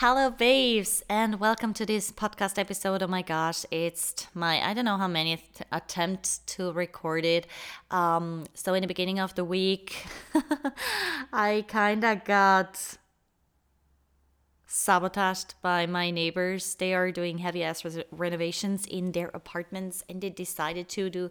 Hello, babes, and welcome to this podcast episode. Oh my gosh, it's my I don't know how many th- attempts to record it. Um, so in the beginning of the week, I kind of got sabotaged by my neighbors. They are doing heavy ass renovations in their apartments, and they decided to do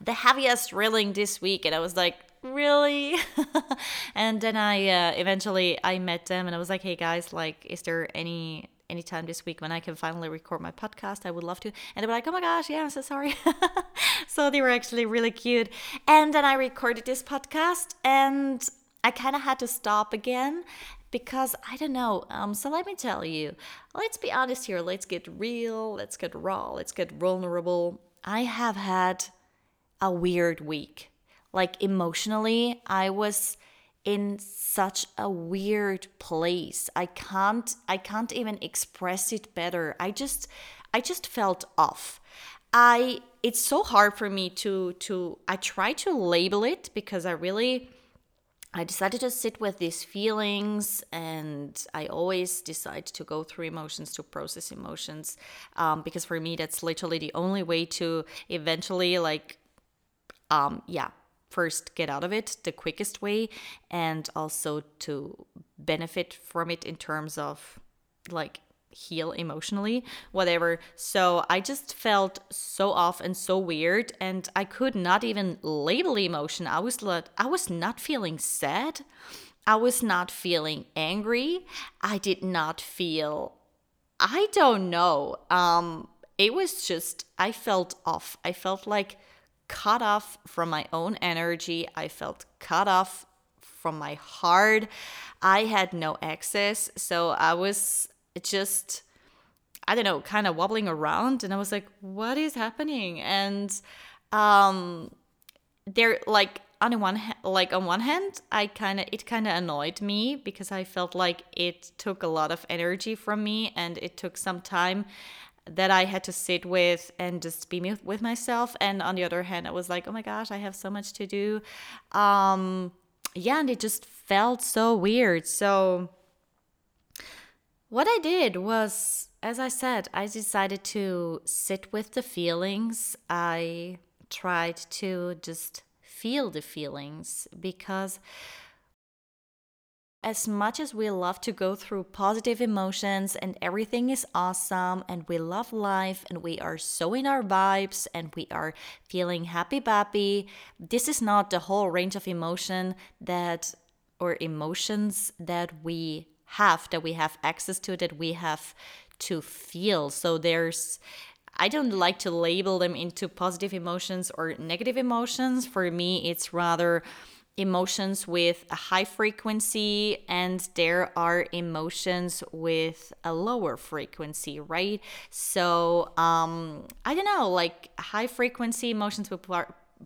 the heaviest drilling this week. And I was like, really and then i uh, eventually i met them and i was like hey guys like is there any any time this week when i can finally record my podcast i would love to and they were like oh my gosh yeah i'm so sorry so they were actually really cute and then i recorded this podcast and i kind of had to stop again because I don't know. Um, so let me tell you, let's be honest here. Let's get real. Let's get raw. Let's get vulnerable. I have had a weird week like emotionally i was in such a weird place. I can't i can't even express it better. I just i just felt off. I it's so hard for me to to i try to label it because i really I decided to sit with these feelings, and I always decide to go through emotions to process emotions, um, because for me that's literally the only way to eventually like, um, yeah, first get out of it the quickest way and also to benefit from it in terms of like heal emotionally whatever. So i just felt so off and so weird and i could not even label the emotion. I was like i was not feeling sad. I was not feeling angry. I did not feel i don't know um it was just i felt off. I felt like cut off from my own energy. I felt cut off from my heart. I had no access. So I was just, I don't know, kind of wobbling around. And I was like, what is happening? And um, they're like, on one like on one hand, I kind of it kind of annoyed me because I felt like it took a lot of energy from me and it took some time that I had to sit with and just be with myself. And on the other hand, I was like, oh my gosh, I have so much to do. Um, yeah, and it just felt so weird. So, what I did was, as I said, I decided to sit with the feelings. I tried to just feel the feelings because as much as we love to go through positive emotions and everything is awesome and we love life and we are so in our vibes and we are feeling happy bappy, this is not the whole range of emotion that or emotions that we have, that we have access to, that we have to feel. So there's I don't like to label them into positive emotions or negative emotions. For me, it's rather emotions with a high frequency and there are emotions with a lower frequency right? So um i don't know like high frequency emotions would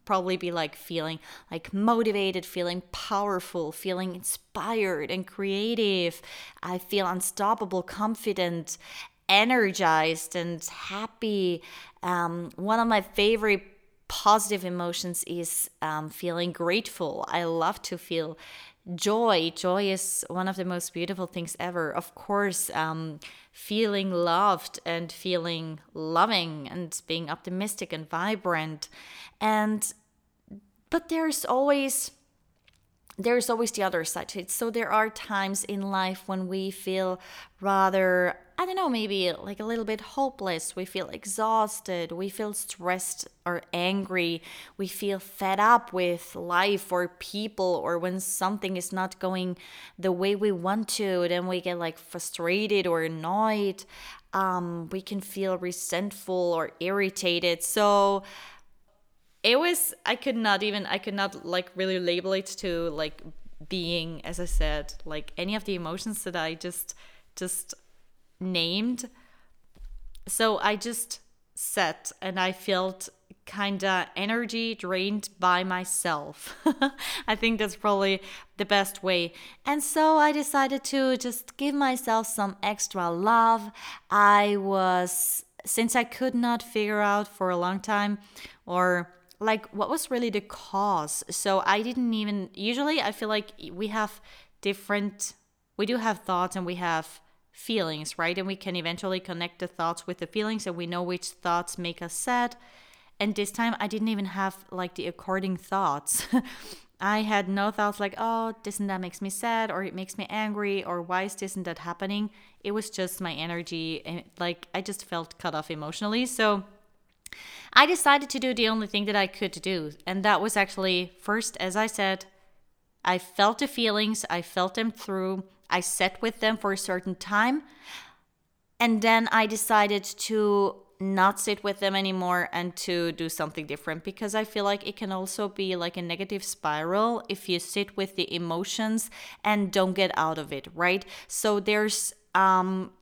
probably be like feeling like motivated feeling powerful feeling inspired and creative. I feel unstoppable confident energized and happy. Um, one of my favorite positive emotions is um, feeling grateful. I love to feel joy. Joy is one of the most beautiful things ever. Of course, um, feeling loved and feeling loving and being optimistic and vibrant. And, but there's always there's always the other side to it. So there are times in life when we feel rather, I don't know, maybe like a little bit hopeless. We feel exhausted. We feel stressed or angry. We feel fed up with life or people, or when something is not going the way we want to, then we get like frustrated or annoyed. Um, we can feel resentful or irritated. So, it was i could not even i could not like really label it to like being as i said like any of the emotions that i just just named. So i just sat and i felt kind of energy drained by myself. I think that's probably the best way. And so i decided to just give myself some extra love. I was since i could not figure out for a long time or like what was really the cause? So i didn't even usually i feel like we have different we do have thoughts and we have feelings, right? And we can eventually connect the thoughts with the feelings and we know which thoughts make us sad. And this time I didn't even have like the according thoughts. I had no thoughts like, oh, this and that makes me sad, or it makes me angry, or why is this and that happening? It was just my energy, and like I just felt cut off emotionally. So I decided to do the only thing that I could do, and that was actually first, as I said, I felt the feelings, I felt them through, I sat with them for a certain time, and then I decided to not sit with them anymore and to do something different because I feel like it can also be like a negative spiral if you sit with the emotions and don't get out of it, right? So there's um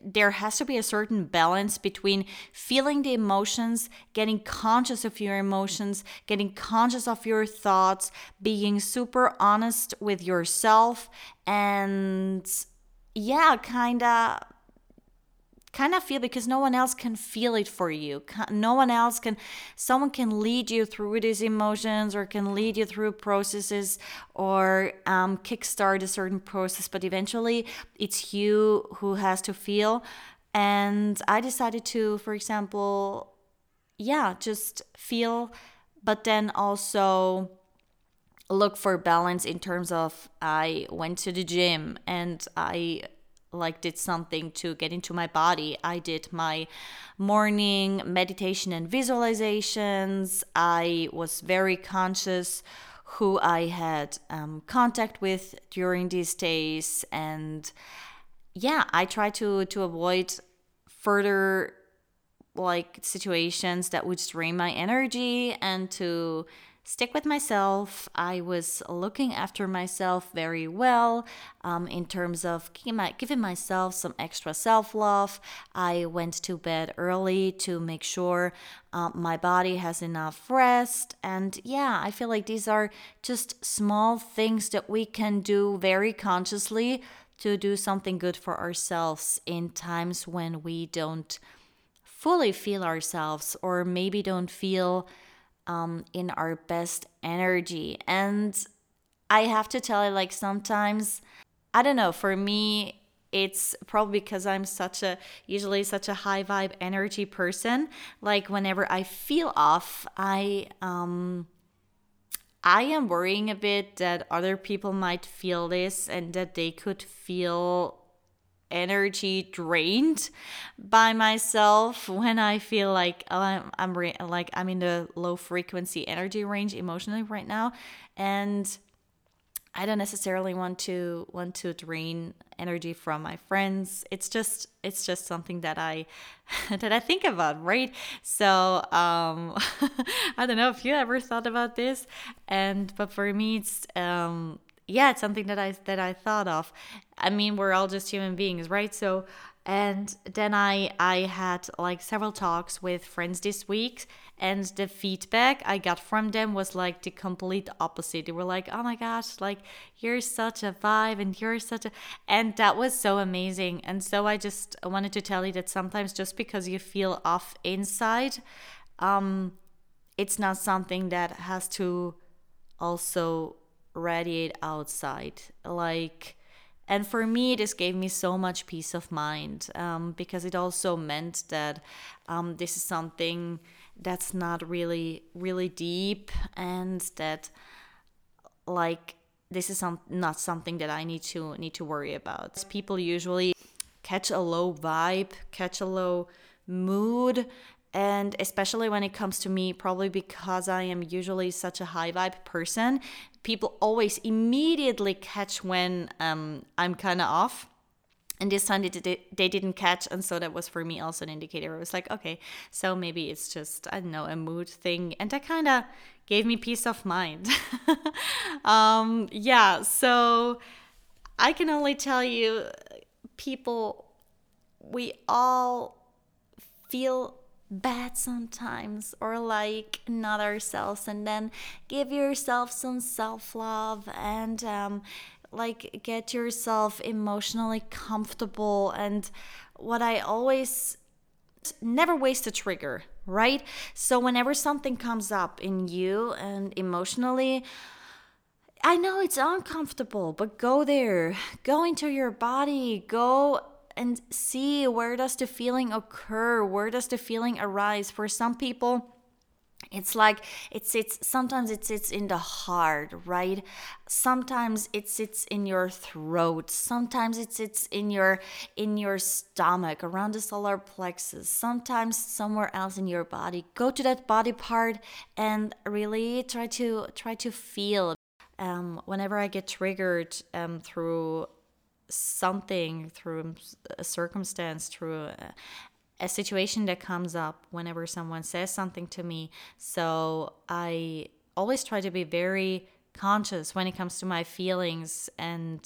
there has to be a certain balance between feeling the emotions, getting conscious of your emotions, getting conscious of your thoughts, being super honest with yourself, and yeah, kind of kind of feel because no one else can feel it for you. No one else can someone can lead you through these emotions or can lead you through processes or um, kickstart a certain process but eventually it's you who has to feel. And i decided to for example yeah just feel but then also look for balance in terms of i went to the gym and i like did something to get into my body. I did my morning meditation and visualizations. I was very conscious who I had um, contact with during these days, and yeah, I try to to avoid further like situations that would drain my energy and to stick with myself. I was looking after myself very well um, in terms of giving myself some extra self love. I went to bed early to make sure uh, my body has enough rest. And yeah, I feel like these are just small things that we can do very consciously to do something good for ourselves in times when we don't fully feel ourselves or maybe don't feel um, in our best energy. And I have to tell you, like, sometimes, I don't know, for me, it's probably because I'm such a usually such a high vibe energy person. Like whenever I feel off, I um I am worrying a bit that other people might feel this and that they could feel energy drained by myself when I feel like oh, I'm, I'm re- like I'm in the low frequency energy range emotionally right now, and I don't necessarily want to want to drain energy from my friends. It's just it's just something that I that I think about, right? So um I don't know if you ever thought about this and but for me it's um yeah, it's something that I that I thought of. I mean, we're all just human beings, right? So, and then I I had like several talks with friends this week, and the feedback I got from them was like the complete opposite. They were like, "Oh my gosh, like you're such a vibe, and you're such a," and that was so amazing. And so I just wanted to tell you that sometimes just because you feel off inside, um, it's not something that has to also radiate outside. Like, and for me, this gave me so much peace of mind um, because it also meant that um, this is something that's not really, really deep and that, like, this is some, not something that I need to need to worry about. People usually catch a low vibe, catch a low mood, and especially when it comes to me, probably because I am usually such a high vibe person, people always immediately catch when um, I'm kind of off. And this time they, did, they didn't catch, and so that was for me also an indicator. I was like, okay, so maybe it's just I don't know a mood thing, and that kind of gave me peace of mind. um, yeah, so I can only tell you, people, we all feel bad sometimes or like not ourselves and then give yourself some self-love and um, like get yourself emotionally comfortable and what i always never waste a trigger right so whenever something comes up in you and emotionally I know it's uncomfortable, but go there. Go into your body. Go and see where does the feeling occur where does the feeling arise. For some people it's like it sits sometimes it sits in the heart right? Sometimes it sits in your throat. Sometimes it sits in your in your stomach around the solar plexus. Sometimes somewhere else in your body. Go to that body part and really try to try to feel um, whenever i get triggered um, through something through a circumstance through a, a situation that comes up whenever someone says something to me. So I always try to be very conscious when it comes to my feelings and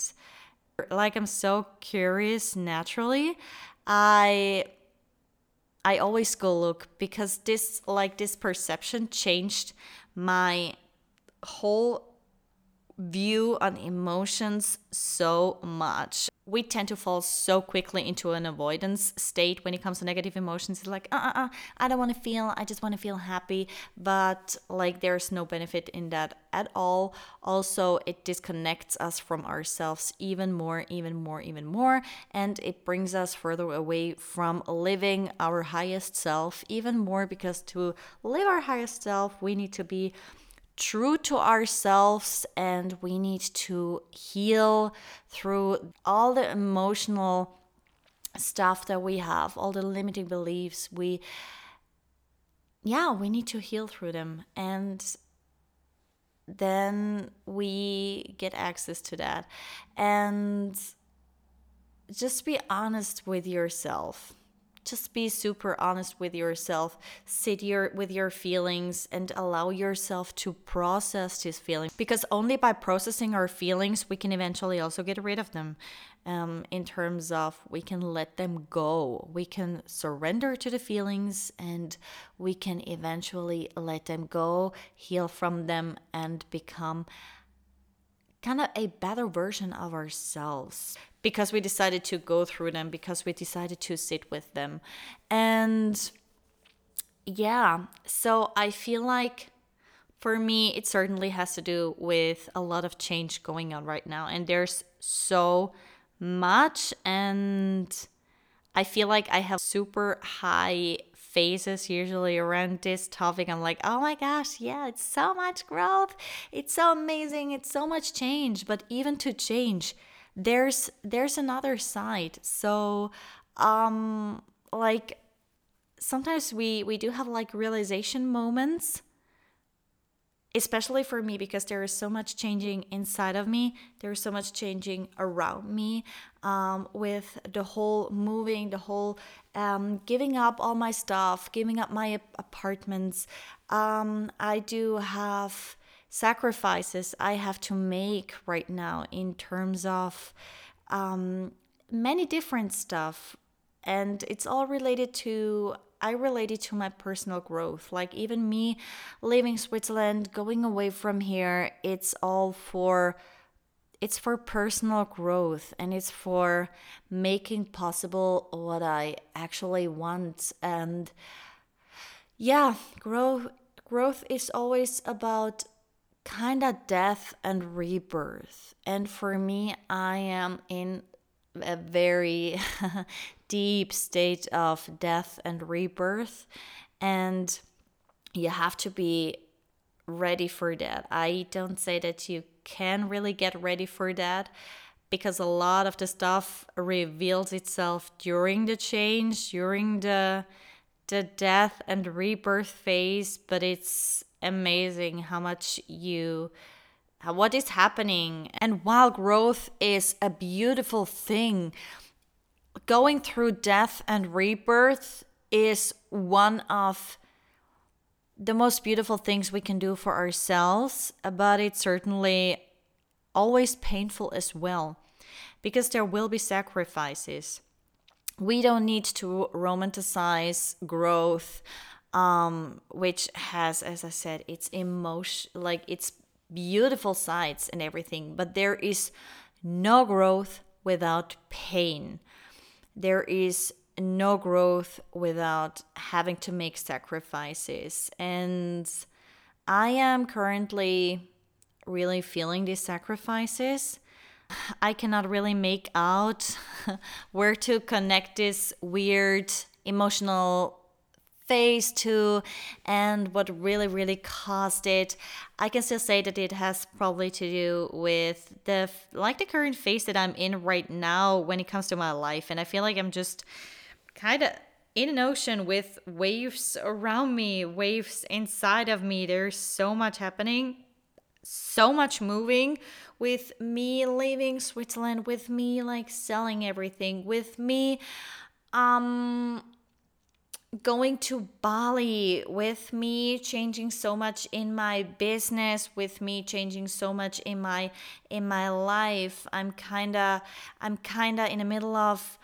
er, like I'm so curious naturally. I I always go look because this like this perception changed my whole view on emotions so much. We tend to fall so quickly into an avoidance state when it comes to negative emotions. It's like, uh uh uh, I don't want to feel, I just want to feel happy. But like, there's no benefit in that at all. Also, it disconnects us from ourselves even more, even more, even more. And it brings us further away from living our highest self even more because to live our highest self, we need to be true to ourselves and we need to heal through all the emotional stuff that we have, all the limiting beliefs. We, yeah, we need to heal through them. And then we get access to that. And just be honest with yourself just be super honest with yourself sit your with your feelings and allow yourself to process these feelings because only by processing our feelings we can eventually also get rid of them. Um, in terms of we can let them go. We can surrender to the feelings and we can eventually let them go heal from them and become kind of a better version of ourselves because we decided to go through them, because we decided to sit with them. And yeah, so I feel like for me, it certainly has to do with a lot of change going on right now. And there's so much. And I feel like I have super high phases usually around this topic. I'm like, oh my gosh, yeah, it's so much growth. It's so amazing. It's so much change. But even to change, there's there's another side. So um like sometimes we we do have like realization moments especially for me because there is so much changing inside of me. There's so much changing around me um, with the whole moving the whole um, giving up all my stuff giving up my apartments. Um, i do have sacrifices i have to make right now in terms of um, many different stuff. And it's all related to I relate it to my personal growth. Like even me leaving Switzerland, going away from here, it's all for it's for personal growth and it's for making possible what I actually want and yeah, growth growth is always about kind of death and rebirth. And for me, I am in a very deep state of death and rebirth and you have to be ready for that. I don't say that you can really get ready for that because a lot of the stuff reveals itself during the change, during the the death and rebirth phase, but it's amazing how much you what is happening. And while growth is a beautiful thing, going through death and rebirth is one of the most beautiful things we can do for ourselves, but it's certainly always painful as well because there will be sacrifices. We don't need to romanticize growth, um, which has, as I said, its emotion, like its beautiful sides and everything, but there is no growth without pain there is no growth without having to make sacrifices. And I am currently really feeling these sacrifices. I cannot really make out where to connect this weird emotional phase to and what really really caused it. I can still say that it has probably to do with the like the current phase that i'm in right now when it comes to my life and i feel like i'm just kind of in an ocean with waves around me waves inside of me. There's so much happening so much moving with me leaving Switzerland, with me like selling everything, with me um going to Bali, with me changing so much in my business, with me changing so much in my in my life. I'm kind of I'm kind of in the middle of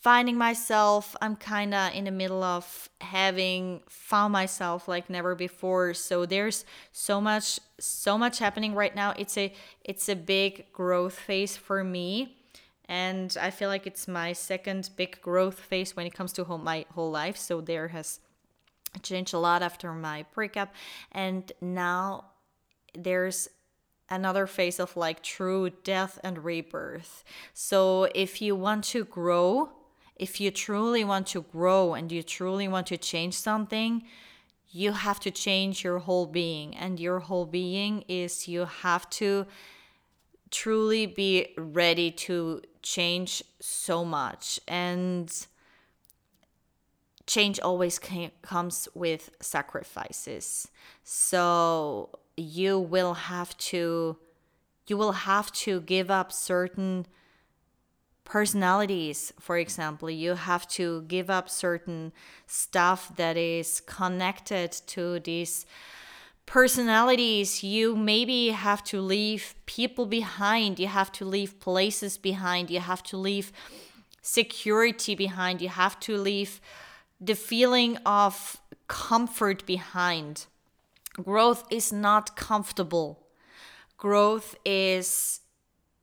finding myself. I'm kind of in the middle of having found myself like never before. So there's so much so much happening right now. It's a it's a big growth phase for me and i feel like it's my second big growth phase when it comes to whole, my whole life. So there has changed a lot after my breakup. And now there's another phase of like true death and rebirth. So if you want to grow if you truly want to grow and you truly want to change something, you have to change your whole being. And your whole being is you have to truly be ready to change so much. And change always comes with sacrifices. So you will have to you will have to give up certain personalities for example you have to give up certain stuff that is connected to these personalities you maybe have to leave people behind. You have to leave places behind. You have to leave security behind. You have to leave the feeling of comfort behind. Growth is not comfortable. Growth is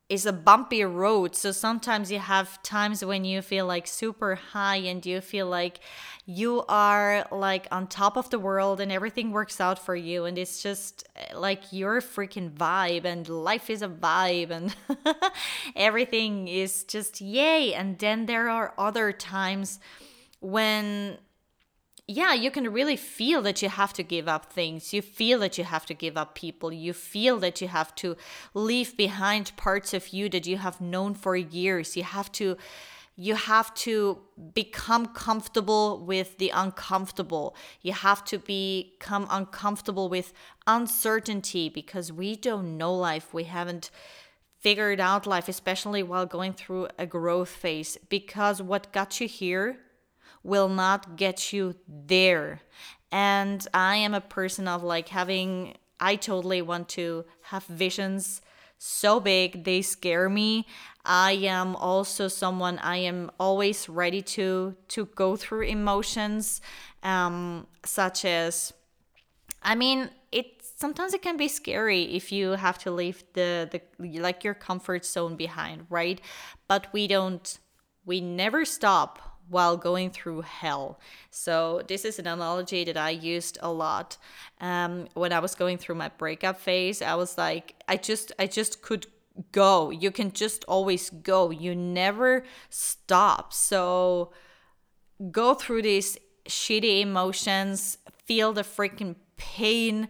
is a bumpy road. So sometimes you have times when you feel like super high and you feel like you are like on top of the world and everything works out for you. And it's just eh, like your freaking vibe and life is a vibe and everything is just yay. And then there are other times when yeah, you can really feel that you have to give up things. You feel that you have to give up people. You feel that you have to leave behind parts of you that you have known for years. You have to you have to become comfortable with the uncomfortable. You have to become uncomfortable with uncertainty because we don't know life. We haven't figured out life, especially while going through a growth phase. Because what got you here will not get you there. And I am a person of like having, I totally want to have visions so big, they scare me. I am also someone I am always ready to to go through emotions um such as I mean, it sometimes it can be scary if you have to leave the the like your comfort zone behind, right? But we don't we never stop while going through hell. So, this is an analogy that I used a lot um, when I was going through my breakup phase. I was like, I just, I just could go. You can just always go. You never stop. So, go through these shitty emotions, feel the freaking pain,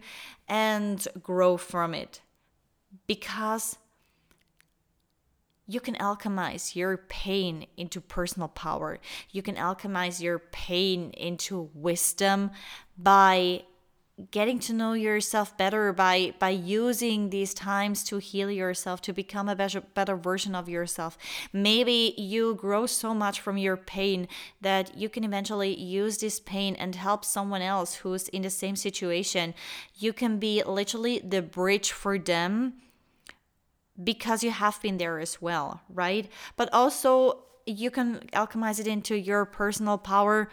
and grow from it. Because you can alchemize your pain into personal power. You can alchemize your pain into wisdom by getting to know yourself better by by using these times to heal yourself to become a better better version of yourself maybe you grow so much from your pain that you can eventually use this pain and help someone else who's in the same situation you can be literally the bridge for them because you have been there as well, right? But also, you can alchemize it into your personal power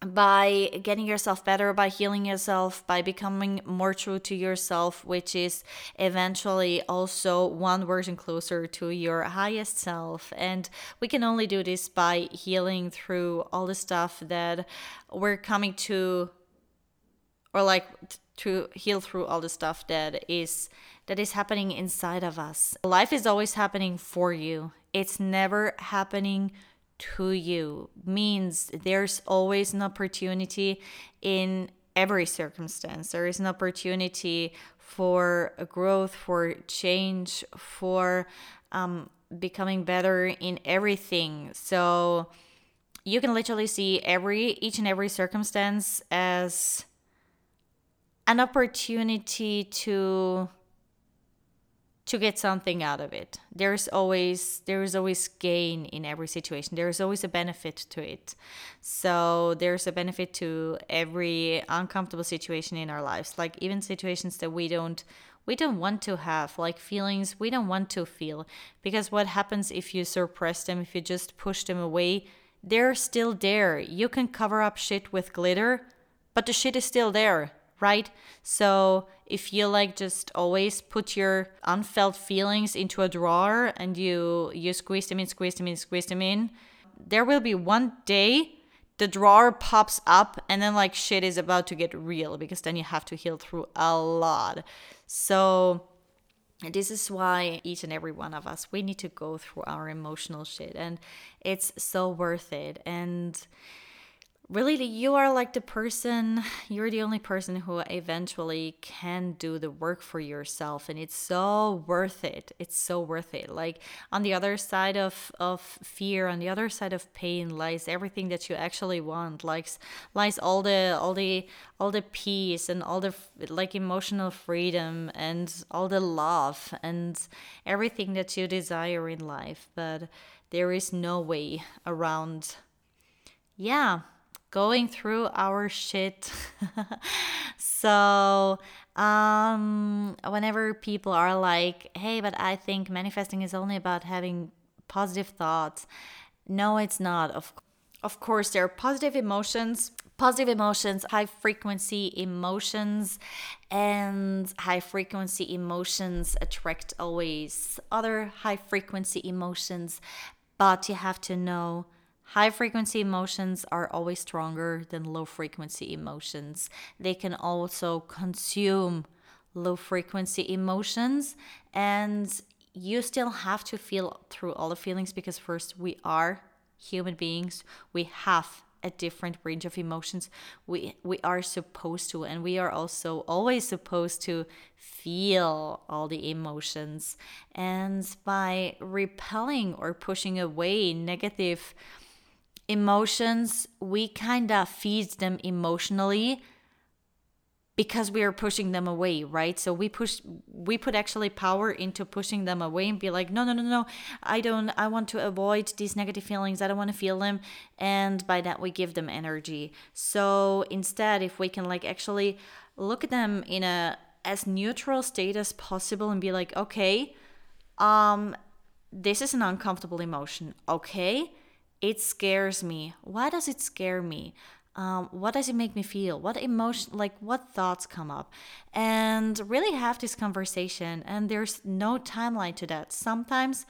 by getting yourself better, by healing yourself, by becoming more true to yourself, which is eventually also one version closer to your highest self. And we can only do this by healing through all the stuff that we're coming to, or like to heal through all the stuff that is that is happening inside of us. Life is always happening for you, it's never happening to you. Means there's always an opportunity in every circumstance. There is an opportunity for growth, for change, for um, becoming better in everything. So you can literally see every each and every circumstance as an opportunity to to get something out of it. There's always there is always gain in every situation. There is always a benefit to it. So there's a benefit to every uncomfortable situation in our lives. Like even situations that we don't we don't want to have, like feelings we don't want to feel. Because what happens if you suppress them, if you just push them away, they're still there. You can cover up shit with glitter, but the shit is still there right? So if you like just always put your unfelt feelings into a drawer and you you squeeze them in, squeeze them in, squeeze them in, there will be one day the drawer pops up and then like shit is about to get real because then you have to heal through a lot. So this is why each and every one of us we need to go through our emotional shit and it's so worth it and really you are like the person you're the only person who eventually can do the work for yourself and it's so worth it. It's so worth it. Like on the other side of of fear on the other side of pain lies everything that you actually want like lies all the all the all the peace and all the like emotional freedom and all the love and everything that you desire in life. But there is no way around yeah going through our shit. so, um, whenever people are like, hey, but I think manifesting is only about having positive thoughts, no, it's not. Of, of course, there are positive emotions. Positive emotions, high frequency emotions, and high frequency emotions attract always other high frequency emotions. But you have to know High frequency emotions are always stronger than low frequency emotions. They can also consume low frequency emotions, and you still have to feel through all the feelings because, first, we are human beings, we have a different range of emotions. We we are supposed to and we are also always supposed to feel all the emotions. And by repelling or pushing away negative emotions, we kind of feed them emotionally because we are pushing them away, right? So we push we put actually power into pushing them away and be like, "No, no, no, no. I don't I want to avoid these negative feelings. I don't want to feel them." And by that we give them energy. So instead, if we can like actually look at them in a as neutral state as possible and be like, "Okay, um this is an uncomfortable emotion. Okay? It scares me. Why does it scare me? Um, what does it make me feel? What emotion, like what thoughts come up? And really have this conversation. And there's no timeline to that. Sometimes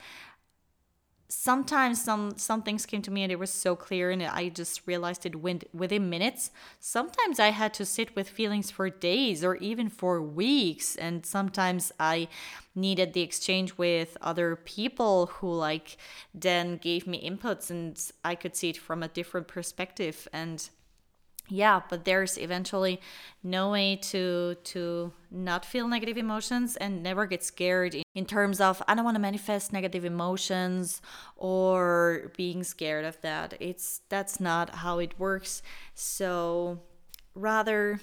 sometimes some some things came to me and it was so clear and i just realized it went within minutes. Sometimes i had to sit with feelings for days or even for weeks and sometimes i needed the exchange with other people who like then gave me inputs and i could see it from a different perspective. And yeah but there's eventually no way to to not feel negative emotions and never get scared in terms of i don't want to manifest negative emotions or being scared of that. It's that's not how it works. So rather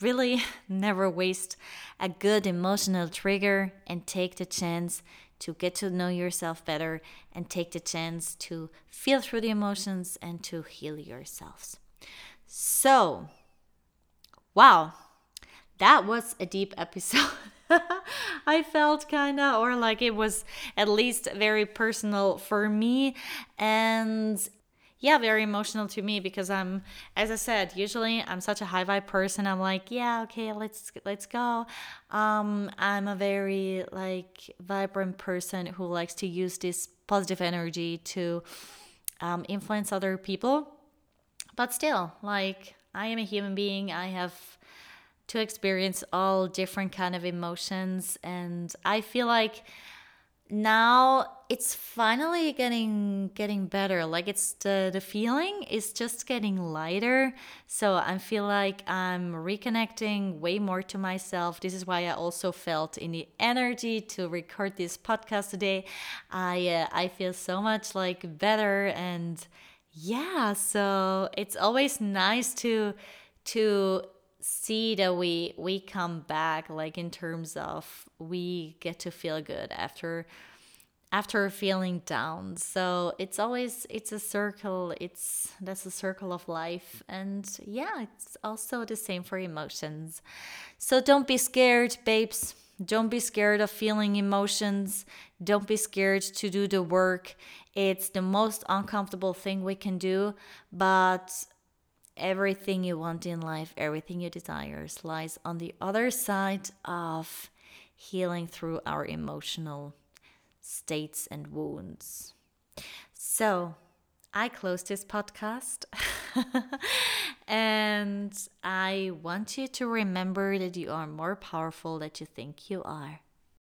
really never waste a good emotional trigger and take the chance to get to know yourself better and take the chance to feel through the emotions and to heal yourselves so, wow, that was a deep episode. I felt kind of, or like it was at least very personal for me. And yeah, very emotional to me because I'm, as I said, usually I'm such a high vibe person. I'm like, yeah, okay, let's let's go. Um, I'm a very like vibrant person who likes to use this positive energy to um, influence other people but still, like, I am a human being. I have to experience all different kind of emotions. And I feel like now it's finally getting getting better. Like it's the the feeling is just getting lighter. So i feel like i'm reconnecting way more to myself. This is why i also felt in the energy to record this podcast today. I uh, i feel so much like better and yeah so it's always nice to to see that we we come back like in terms of we get to feel good after after feeling down. So it's always it's a circle it's that's a circle of life. And yeah it's also the same for emotions. So don't be scared babes don't be scared of feeling emotions don't be scared to do the work it's the most uncomfortable thing we can do but everything you want in life, everything you desire lies on the other side of healing through our emotional states and wounds. So, I close this podcast and I want you to remember that you are more powerful than you think you are.